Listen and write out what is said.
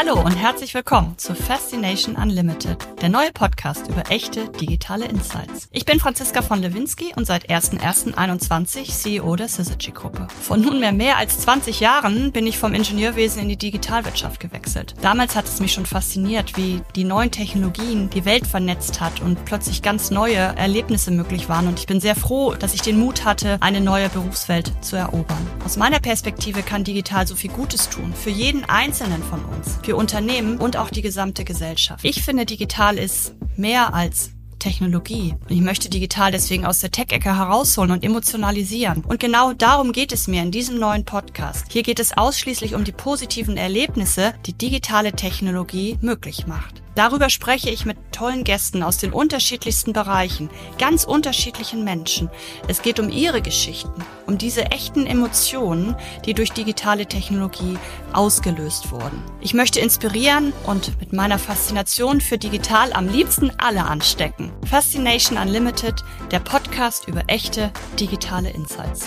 Hallo und herzlich willkommen zu Fascination Unlimited, der neue Podcast über echte digitale Insights. Ich bin Franziska von Lewinsky und seit 01.01.21 CEO der Syzygy Gruppe. Vor nunmehr mehr als 20 Jahren bin ich vom Ingenieurwesen in die Digitalwirtschaft gewechselt. Damals hat es mich schon fasziniert, wie die neuen Technologien die Welt vernetzt hat und plötzlich ganz neue Erlebnisse möglich waren und ich bin sehr froh, dass ich den Mut hatte, eine neue Berufswelt zu erobern. Aus meiner Perspektive kann digital so viel Gutes tun, für jeden Einzelnen von uns für Unternehmen und auch die gesamte Gesellschaft. Ich finde, digital ist mehr als Technologie. Und ich möchte digital deswegen aus der Tech-Ecke herausholen und emotionalisieren. Und genau darum geht es mir in diesem neuen Podcast. Hier geht es ausschließlich um die positiven Erlebnisse, die digitale Technologie möglich macht. Darüber spreche ich mit tollen Gästen aus den unterschiedlichsten Bereichen, ganz unterschiedlichen Menschen. Es geht um ihre Geschichten, um diese echten Emotionen, die durch digitale Technologie ausgelöst wurden. Ich möchte inspirieren und mit meiner Faszination für digital am liebsten alle anstecken. Fascination Unlimited, der Podcast über echte digitale Insights.